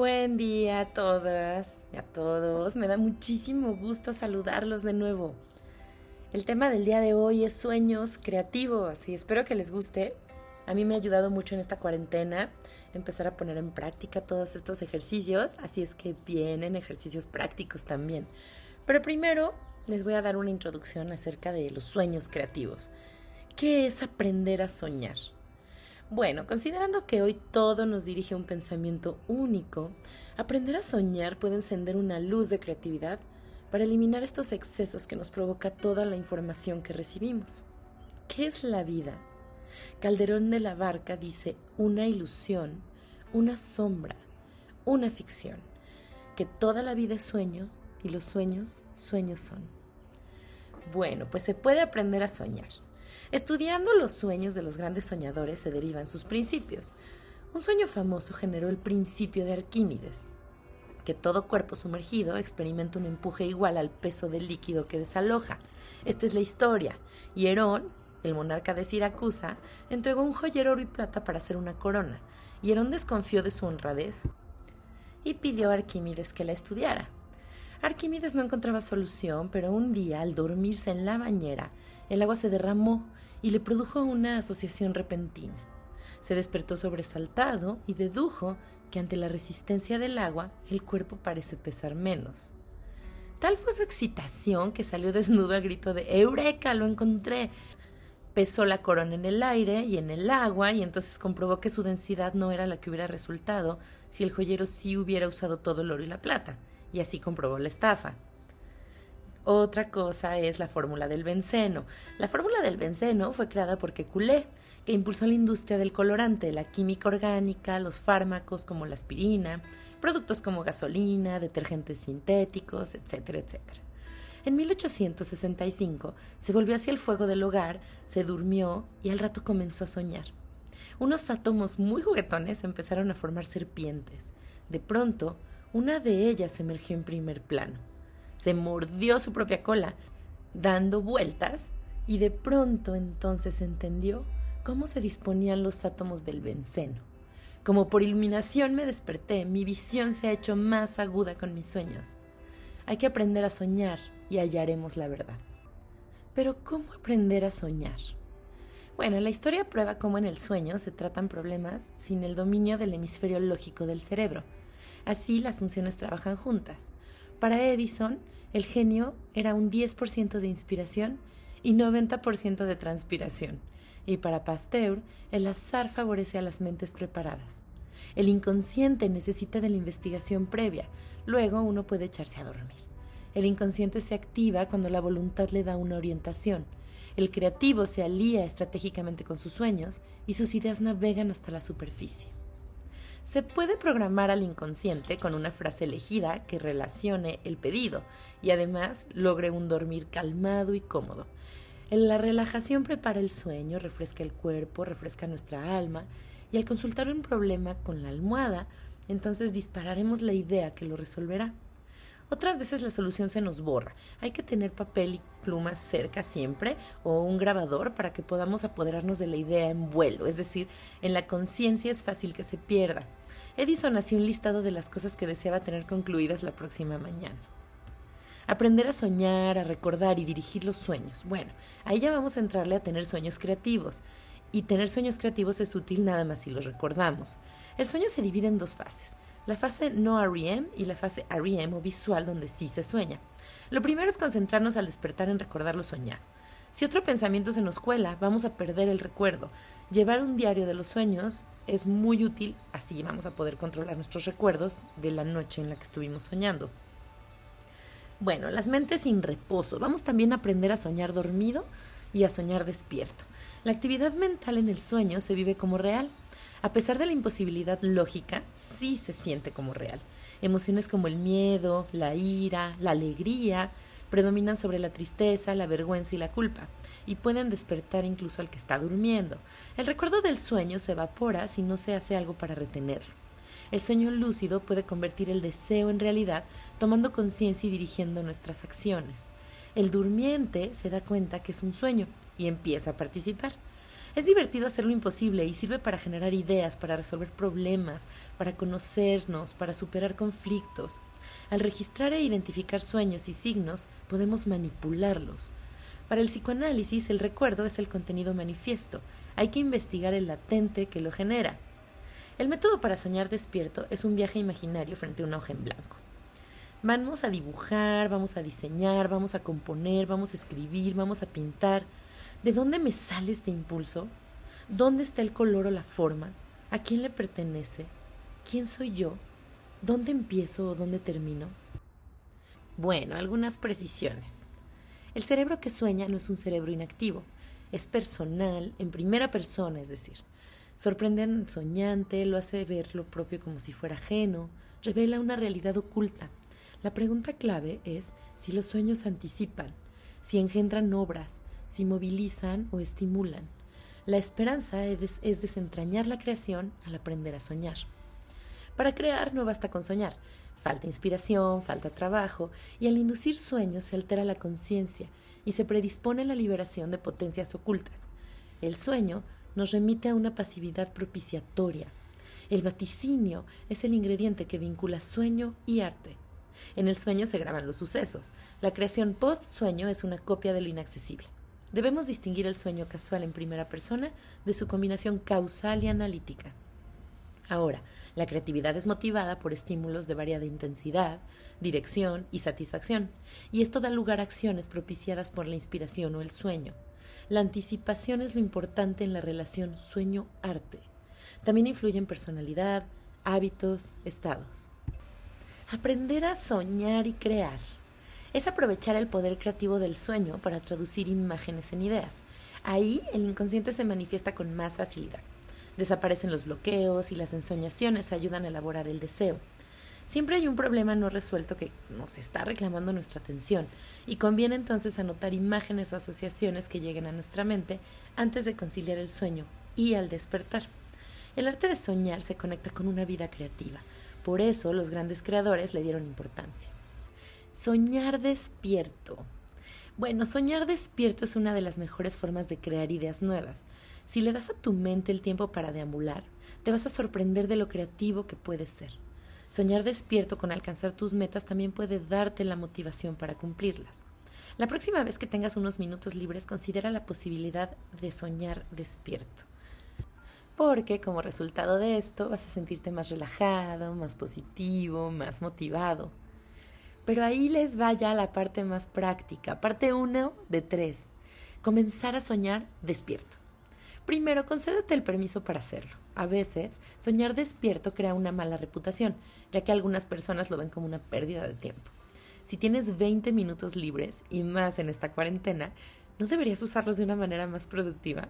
Buen día a todas y a todos. Me da muchísimo gusto saludarlos de nuevo. El tema del día de hoy es sueños creativos y espero que les guste. A mí me ha ayudado mucho en esta cuarentena empezar a poner en práctica todos estos ejercicios, así es que vienen ejercicios prácticos también. Pero primero les voy a dar una introducción acerca de los sueños creativos. ¿Qué es aprender a soñar? Bueno, considerando que hoy todo nos dirige a un pensamiento único, aprender a soñar puede encender una luz de creatividad para eliminar estos excesos que nos provoca toda la información que recibimos. ¿Qué es la vida? Calderón de la Barca dice una ilusión, una sombra, una ficción, que toda la vida es sueño y los sueños, sueños son. Bueno, pues se puede aprender a soñar. Estudiando los sueños de los grandes soñadores se derivan sus principios. Un sueño famoso generó el principio de Arquímedes, que todo cuerpo sumergido experimenta un empuje igual al peso del líquido que desaloja. Esta es la historia. Y Herón, el monarca de Siracusa, entregó un joyero oro y plata para hacer una corona, y Herón desconfió de su honradez y pidió a Arquímedes que la estudiara. Arquímedes no encontraba solución, pero un día, al dormirse en la bañera, el agua se derramó y le produjo una asociación repentina. Se despertó sobresaltado y dedujo que ante la resistencia del agua el cuerpo parece pesar menos. Tal fue su excitación que salió desnudo al grito de Eureka, lo encontré. Pesó la corona en el aire y en el agua y entonces comprobó que su densidad no era la que hubiera resultado si el joyero sí hubiera usado todo el oro y la plata, y así comprobó la estafa. Otra cosa es la fórmula del benceno. La fórmula del benceno fue creada por Kekulé, que impulsó la industria del colorante, la química orgánica, los fármacos como la aspirina, productos como gasolina, detergentes sintéticos, etcétera, etcétera. En 1865 se volvió hacia el fuego del hogar, se durmió y al rato comenzó a soñar. Unos átomos muy juguetones empezaron a formar serpientes. De pronto, una de ellas emergió en primer plano se mordió su propia cola, dando vueltas, y de pronto entonces entendió cómo se disponían los átomos del benceno. Como por iluminación me desperté, mi visión se ha hecho más aguda con mis sueños. Hay que aprender a soñar y hallaremos la verdad. Pero ¿cómo aprender a soñar? Bueno, la historia prueba cómo en el sueño se tratan problemas sin el dominio del hemisferio lógico del cerebro. Así las funciones trabajan juntas. Para Edison, el genio era un 10% de inspiración y 90% de transpiración. Y para Pasteur, el azar favorece a las mentes preparadas. El inconsciente necesita de la investigación previa, luego uno puede echarse a dormir. El inconsciente se activa cuando la voluntad le da una orientación. El creativo se alía estratégicamente con sus sueños y sus ideas navegan hasta la superficie. Se puede programar al inconsciente con una frase elegida que relacione el pedido y además logre un dormir calmado y cómodo. La relajación prepara el sueño, refresca el cuerpo, refresca nuestra alma y al consultar un problema con la almohada, entonces dispararemos la idea que lo resolverá. Otras veces la solución se nos borra. Hay que tener papel y plumas cerca siempre o un grabador para que podamos apoderarnos de la idea en vuelo, es decir, en la conciencia es fácil que se pierda. Edison hacía un listado de las cosas que deseaba tener concluidas la próxima mañana. Aprender a soñar, a recordar y dirigir los sueños. Bueno, ahí ya vamos a entrarle a tener sueños creativos. Y tener sueños creativos es útil nada más si los recordamos. El sueño se divide en dos fases la fase no REM y la fase REM o visual donde sí se sueña. Lo primero es concentrarnos al despertar en recordar lo soñado. Si otro pensamiento se nos cuela, vamos a perder el recuerdo. Llevar un diario de los sueños es muy útil, así vamos a poder controlar nuestros recuerdos de la noche en la que estuvimos soñando. Bueno, las mentes sin reposo. Vamos también a aprender a soñar dormido y a soñar despierto. La actividad mental en el sueño se vive como real. A pesar de la imposibilidad lógica, sí se siente como real. Emociones como el miedo, la ira, la alegría, predominan sobre la tristeza, la vergüenza y la culpa, y pueden despertar incluso al que está durmiendo. El recuerdo del sueño se evapora si no se hace algo para retenerlo. El sueño lúcido puede convertir el deseo en realidad, tomando conciencia y dirigiendo nuestras acciones. El durmiente se da cuenta que es un sueño y empieza a participar. Es divertido hacer lo imposible y sirve para generar ideas, para resolver problemas, para conocernos, para superar conflictos. Al registrar e identificar sueños y signos, podemos manipularlos. Para el psicoanálisis, el recuerdo es el contenido manifiesto. Hay que investigar el latente que lo genera. El método para soñar despierto es un viaje imaginario frente a una hoja en blanco. Vamos a dibujar, vamos a diseñar, vamos a componer, vamos a escribir, vamos a pintar. ¿De dónde me sale este impulso? ¿Dónde está el color o la forma? ¿A quién le pertenece? ¿Quién soy yo? ¿Dónde empiezo o dónde termino? Bueno, algunas precisiones. El cerebro que sueña no es un cerebro inactivo, es personal, en primera persona, es decir. Sorprende al soñante, lo hace ver lo propio como si fuera ajeno, revela una realidad oculta. La pregunta clave es si los sueños anticipan, si engendran obras, si movilizan o estimulan. La esperanza es, desentrañar la creación al aprender a soñar. Para crear no basta con soñar, falta inspiración, falta trabajo, y al inducir sueños se altera la conciencia y se predispone la liberación de potencias ocultas. El sueño nos remite a una pasividad propiciatoria. El vaticinio es el ingrediente que vincula sueño y arte. En el sueño se graban los sucesos. La creación post-sueño es una copia de lo inaccesible. Debemos distinguir el sueño casual en primera persona de su combinación causal y analítica. Ahora, la creatividad es motivada por estímulos de variada intensidad, dirección y satisfacción, y esto da lugar a acciones propiciadas por la inspiración o el sueño. La anticipación es lo importante en la relación sueño-arte. También influye en personalidad, hábitos, estados. Aprender a soñar y crear es aprovechar el poder creativo del sueño para traducir imágenes en ideas. Ahí el inconsciente se manifiesta con más facilidad. Desaparecen los bloqueos y las ensoñaciones ayudan a elaborar el deseo. Siempre hay un problema no resuelto que nos está reclamando nuestra atención y conviene entonces anotar imágenes o asociaciones que lleguen a nuestra mente antes de conciliar el sueño y al despertar. El arte de soñar se conecta con una vida creativa, por eso los grandes creadores le dieron importancia. Soñar despierto. Bueno, soñar despierto es una de las mejores formas de crear ideas nuevas. Si le das a tu mente el tiempo para deambular, te vas a sorprender de lo creativo que puede ser. Soñar despierto con alcanzar tus metas también puede darte la motivación para cumplirlas. La próxima vez que tengas unos minutos libres, considera la posibilidad de soñar despierto. Porque como resultado de esto vas a sentirte más relajado, más positivo, más motivado. Pero ahí les vaya la parte más práctica, parte 1 de 3. Comenzar a soñar despierto. Primero, concédete el permiso para hacerlo. A veces, soñar despierto crea una mala reputación, ya que algunas personas lo ven como una pérdida de tiempo. Si tienes 20 minutos libres, y más en esta cuarentena, ¿no deberías usarlos de una manera más productiva?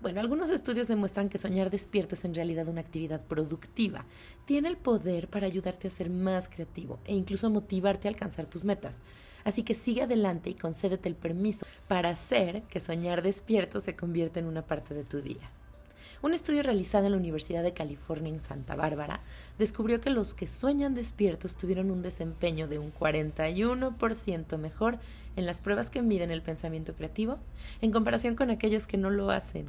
Bueno, algunos estudios demuestran que soñar despierto es en realidad una actividad productiva. Tiene el poder para ayudarte a ser más creativo e incluso motivarte a alcanzar tus metas. Así que sigue adelante y concédete el permiso para hacer que soñar despierto se convierta en una parte de tu día. Un estudio realizado en la Universidad de California en Santa Bárbara descubrió que los que sueñan despiertos tuvieron un desempeño de un 41% mejor en las pruebas que miden el pensamiento creativo en comparación con aquellos que no lo hacen.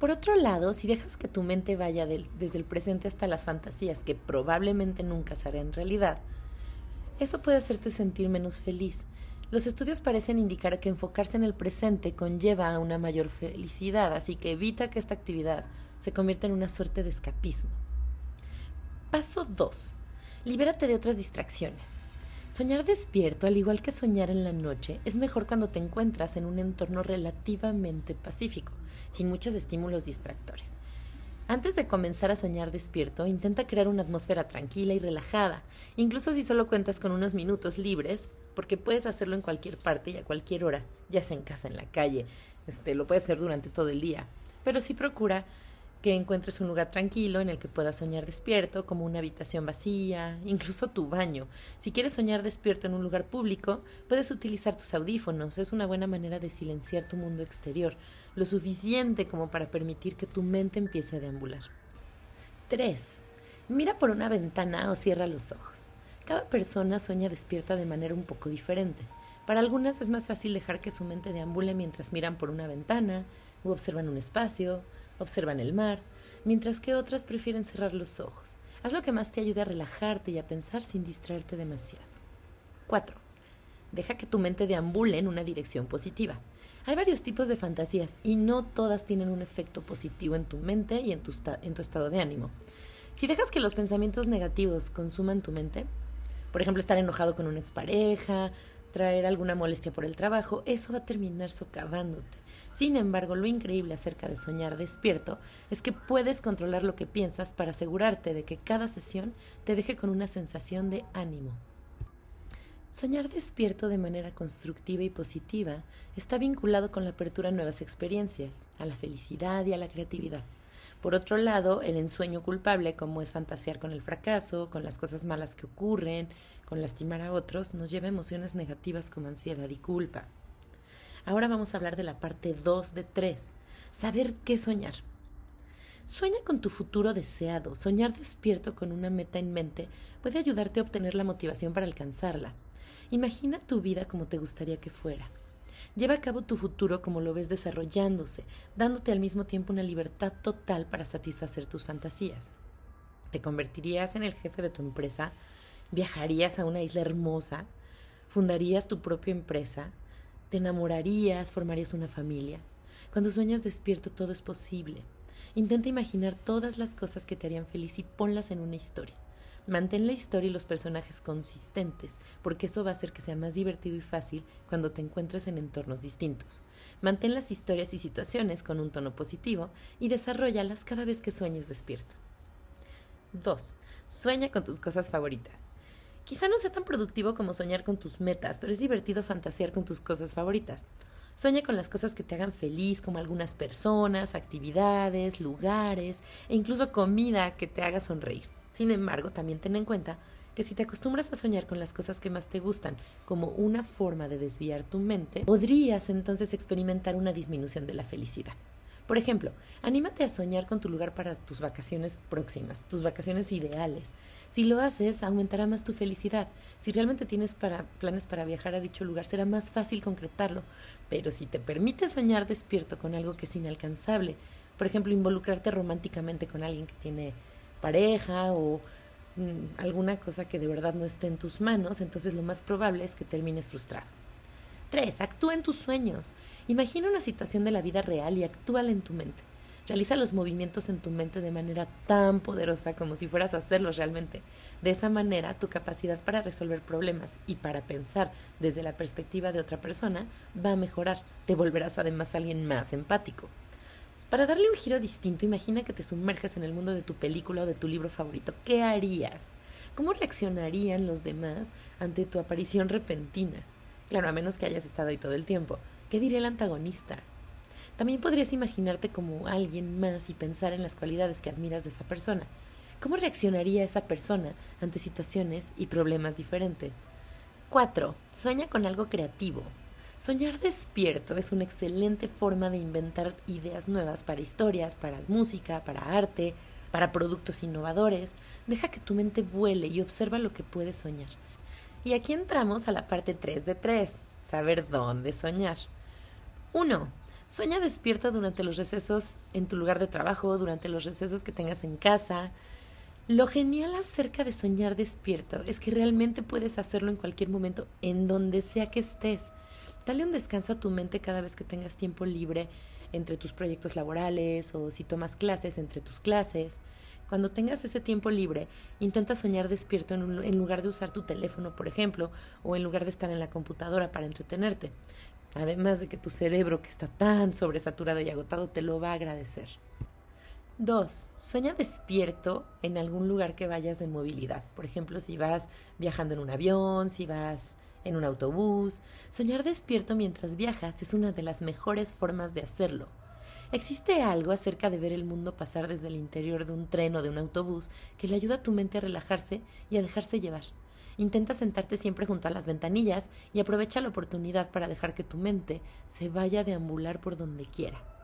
Por otro lado, si dejas que tu mente vaya desde el presente hasta las fantasías que probablemente nunca se harán realidad, eso puede hacerte sentir menos feliz, los estudios parecen indicar que enfocarse en el presente conlleva a una mayor felicidad, así que evita que esta actividad se convierta en una suerte de escapismo. Paso 2. Libérate de otras distracciones. Soñar despierto, al igual que soñar en la noche, es mejor cuando te encuentras en un entorno relativamente pacífico, sin muchos estímulos distractores. Antes de comenzar a soñar despierto, intenta crear una atmósfera tranquila y relajada, incluso si solo cuentas con unos minutos libres, porque puedes hacerlo en cualquier parte y a cualquier hora, ya sea en casa, en la calle, este, lo puedes hacer durante todo el día, pero sí procura encuentres un lugar tranquilo en el que puedas soñar despierto, como una habitación vacía, incluso tu baño. Si quieres soñar despierto en un lugar público, puedes utilizar tus audífonos, es una buena manera de silenciar tu mundo exterior, lo suficiente como para permitir que tu mente empiece a deambular. 3. Mira por una ventana o cierra los ojos. Cada persona sueña despierta de manera un poco diferente. Para algunas es más fácil dejar que su mente deambule mientras miran por una ventana, o observan un espacio, observan el mar, mientras que otras prefieren cerrar los ojos. Haz lo que más te ayude a relajarte y a pensar sin distraerte demasiado. 4. Deja que tu mente deambule en una dirección positiva. Hay varios tipos de fantasías y no todas tienen un efecto positivo en tu mente y en tu, en tu estado de ánimo. Si dejas que los pensamientos negativos consuman tu mente, por ejemplo, estar enojado con una expareja, traer alguna molestia por el trabajo, eso va a terminar socavándote. Sin embargo, lo increíble acerca de soñar despierto es que puedes controlar lo que piensas para asegurarte de que cada sesión te deje con una sensación de ánimo. Soñar despierto de manera constructiva y positiva está vinculado con la apertura a nuevas experiencias, a la felicidad y a la creatividad. Por otro lado, el ensueño culpable, como es fantasear con el fracaso, con las cosas malas que ocurren, con lastimar a otros, nos lleva emociones negativas como ansiedad y culpa. Ahora vamos a hablar de la parte 2 de 3, saber qué soñar. Sueña con tu futuro deseado. Soñar despierto con una meta en mente puede ayudarte a obtener la motivación para alcanzarla. Imagina tu vida como te gustaría que fuera. Lleva a cabo tu futuro como lo ves desarrollándose, dándote al mismo tiempo una libertad total para satisfacer tus fantasías. ¿Te convertirías en el jefe de tu empresa? ¿Viajarías a una isla hermosa? ¿Fundarías tu propia empresa? ¿Te enamorarías? ¿Formarías una familia? Cuando sueñas despierto todo es posible. Intenta imaginar todas las cosas que te harían feliz y ponlas en una historia. Mantén la historia y los personajes consistentes, porque eso va a hacer que sea más divertido y fácil cuando te encuentres en entornos distintos. Mantén las historias y situaciones con un tono positivo y desarrollalas cada vez que sueñes despierto. 2. Sueña con tus cosas favoritas. Quizá no sea tan productivo como soñar con tus metas, pero es divertido fantasear con tus cosas favoritas. Sueña con las cosas que te hagan feliz, como algunas personas, actividades, lugares e incluso comida que te haga sonreír. Sin embargo, también ten en cuenta que si te acostumbras a soñar con las cosas que más te gustan como una forma de desviar tu mente, podrías entonces experimentar una disminución de la felicidad. Por ejemplo, anímate a soñar con tu lugar para tus vacaciones próximas, tus vacaciones ideales. Si lo haces, aumentará más tu felicidad. Si realmente tienes planes para viajar a dicho lugar, será más fácil concretarlo. Pero si te permites soñar despierto con algo que es inalcanzable, por ejemplo, involucrarte románticamente con alguien que tiene pareja o mm, alguna cosa que de verdad no esté en tus manos, entonces lo más probable es que termines frustrado. 3. Actúa en tus sueños. Imagina una situación de la vida real y actúala en tu mente. Realiza los movimientos en tu mente de manera tan poderosa como si fueras a hacerlos realmente. De esa manera, tu capacidad para resolver problemas y para pensar desde la perspectiva de otra persona va a mejorar. Te volverás además alguien más empático. Para darle un giro distinto, imagina que te sumerges en el mundo de tu película o de tu libro favorito. ¿Qué harías? ¿Cómo reaccionarían los demás ante tu aparición repentina? Claro, a menos que hayas estado ahí todo el tiempo. ¿Qué diría el antagonista? También podrías imaginarte como alguien más y pensar en las cualidades que admiras de esa persona. ¿Cómo reaccionaría esa persona ante situaciones y problemas diferentes? 4. Sueña con algo creativo. Soñar despierto es una excelente forma de inventar ideas nuevas para historias, para música, para arte, para productos innovadores. Deja que tu mente vuele y observa lo que puedes soñar. Y aquí entramos a la parte 3 de 3, saber dónde soñar. 1. Sueña despierto durante los recesos en tu lugar de trabajo, durante los recesos que tengas en casa. Lo genial acerca de soñar despierto es que realmente puedes hacerlo en cualquier momento, en donde sea que estés. Dale un descanso a tu mente cada vez que tengas tiempo libre entre tus proyectos laborales o si tomas clases entre tus clases. Cuando tengas ese tiempo libre, intenta soñar despierto en, lugar de usar tu teléfono, por ejemplo, o en lugar de estar en la computadora para entretenerte. Además de que tu cerebro, que está tan sobresaturado y agotado, te lo va a agradecer. 2. Sueña despierto en algún lugar que vayas en movilidad. Por ejemplo, si vas viajando en un avión, si vas en un autobús. Soñar despierto mientras viajas es una de las mejores formas de hacerlo. Existe algo acerca de ver el mundo pasar desde el interior de un tren o de un autobús que le ayuda a tu mente a relajarse y a dejarse llevar. Intenta sentarte siempre junto a las ventanillas y aprovecha la oportunidad para dejar que tu mente se vaya a deambular por donde quiera.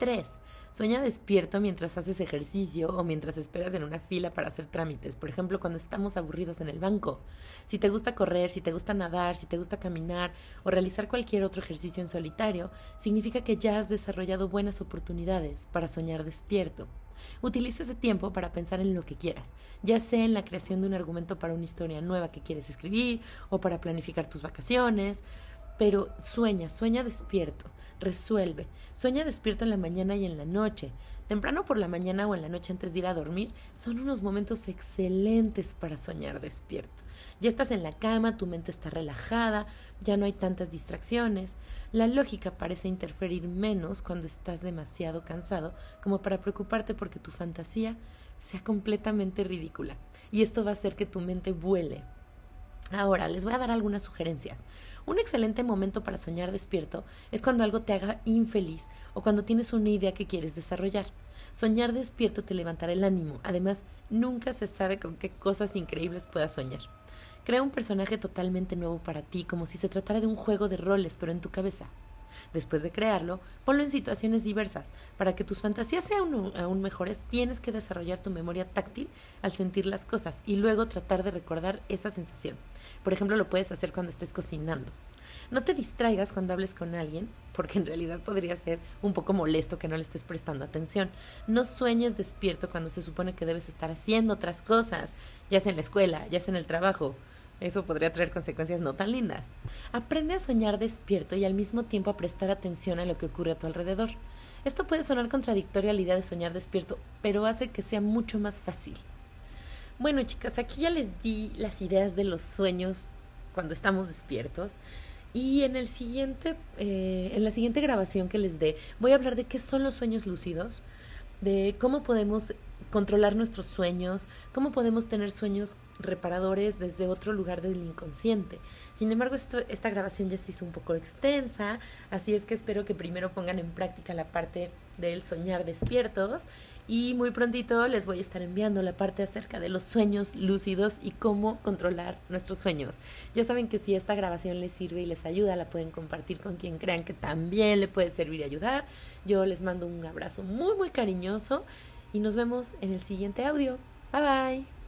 3. Sueña despierto mientras haces ejercicio o mientras esperas en una fila para hacer trámites, por ejemplo, cuando estamos aburridos en el banco. Si te gusta correr, si te gusta nadar, si te gusta caminar o realizar cualquier otro ejercicio en solitario, significa que ya has desarrollado buenas oportunidades para soñar despierto. Utiliza ese tiempo para pensar en lo que quieras, ya sea en la creación de un argumento para una historia nueva que quieres escribir o para planificar tus vacaciones, pero sueña, sueña despierto, resuelve, sueña despierto en la mañana y en la noche. Temprano por la mañana o en la noche antes de ir a dormir son unos momentos excelentes para soñar despierto. Ya estás en la cama, tu mente está relajada, ya no hay tantas distracciones. La lógica parece interferir menos cuando estás demasiado cansado como para preocuparte porque tu fantasía sea completamente ridícula. Y esto va a hacer que tu mente vuele Ahora, les voy a dar algunas sugerencias. Un excelente momento para soñar despierto es cuando algo te haga infeliz o cuando tienes una idea que quieres desarrollar. Soñar despierto te levantará el ánimo. Además, nunca se sabe con qué cosas increíbles puedas soñar. Crea un personaje totalmente nuevo para ti, como si se tratara de un juego de roles, pero en tu cabeza. Después de crearlo, ponlo en situaciones diversas. Para que tus fantasías sean aún mejores, tienes que desarrollar tu memoria táctil al sentir las cosas y luego tratar de recordar esa sensación. Por ejemplo, lo puedes hacer cuando estés cocinando. No te distraigas cuando hables con alguien, porque en realidad podría ser un poco molesto que no le estés prestando atención. No sueñes despierto cuando se supone que debes estar haciendo otras cosas, ya sea en la escuela, ya sea en el trabajo. Eso podría traer consecuencias no tan lindas. Aprende a soñar despierto y al mismo tiempo a prestar atención a lo que ocurre a tu alrededor. Esto puede sonar contradictorio a la idea de soñar despierto, pero hace que sea mucho más fácil. Bueno, chicas, aquí ya les di las ideas de los sueños cuando estamos despiertos. Y en el siguiente, eh, en la siguiente grabación que les dé, voy a hablar de qué son los sueños lúcidos, de cómo podemos controlar nuestros sueños, cómo podemos tener sueños reparadores desde otro lugar del inconsciente. Sin embargo, esta grabación ya se hizo un poco extensa, así es que espero que primero pongan en práctica la parte del soñar despiertos y muy prontito les voy a estar enviando la parte acerca de los sueños lúcidos y cómo controlar nuestros sueños. Ya saben que si esta grabación les sirve y les ayuda, la pueden compartir con quien crean que también le puede servir y ayudar. Yo les mando un abrazo muy muy cariñoso y nos vemos en el siguiente audio. Bye bye.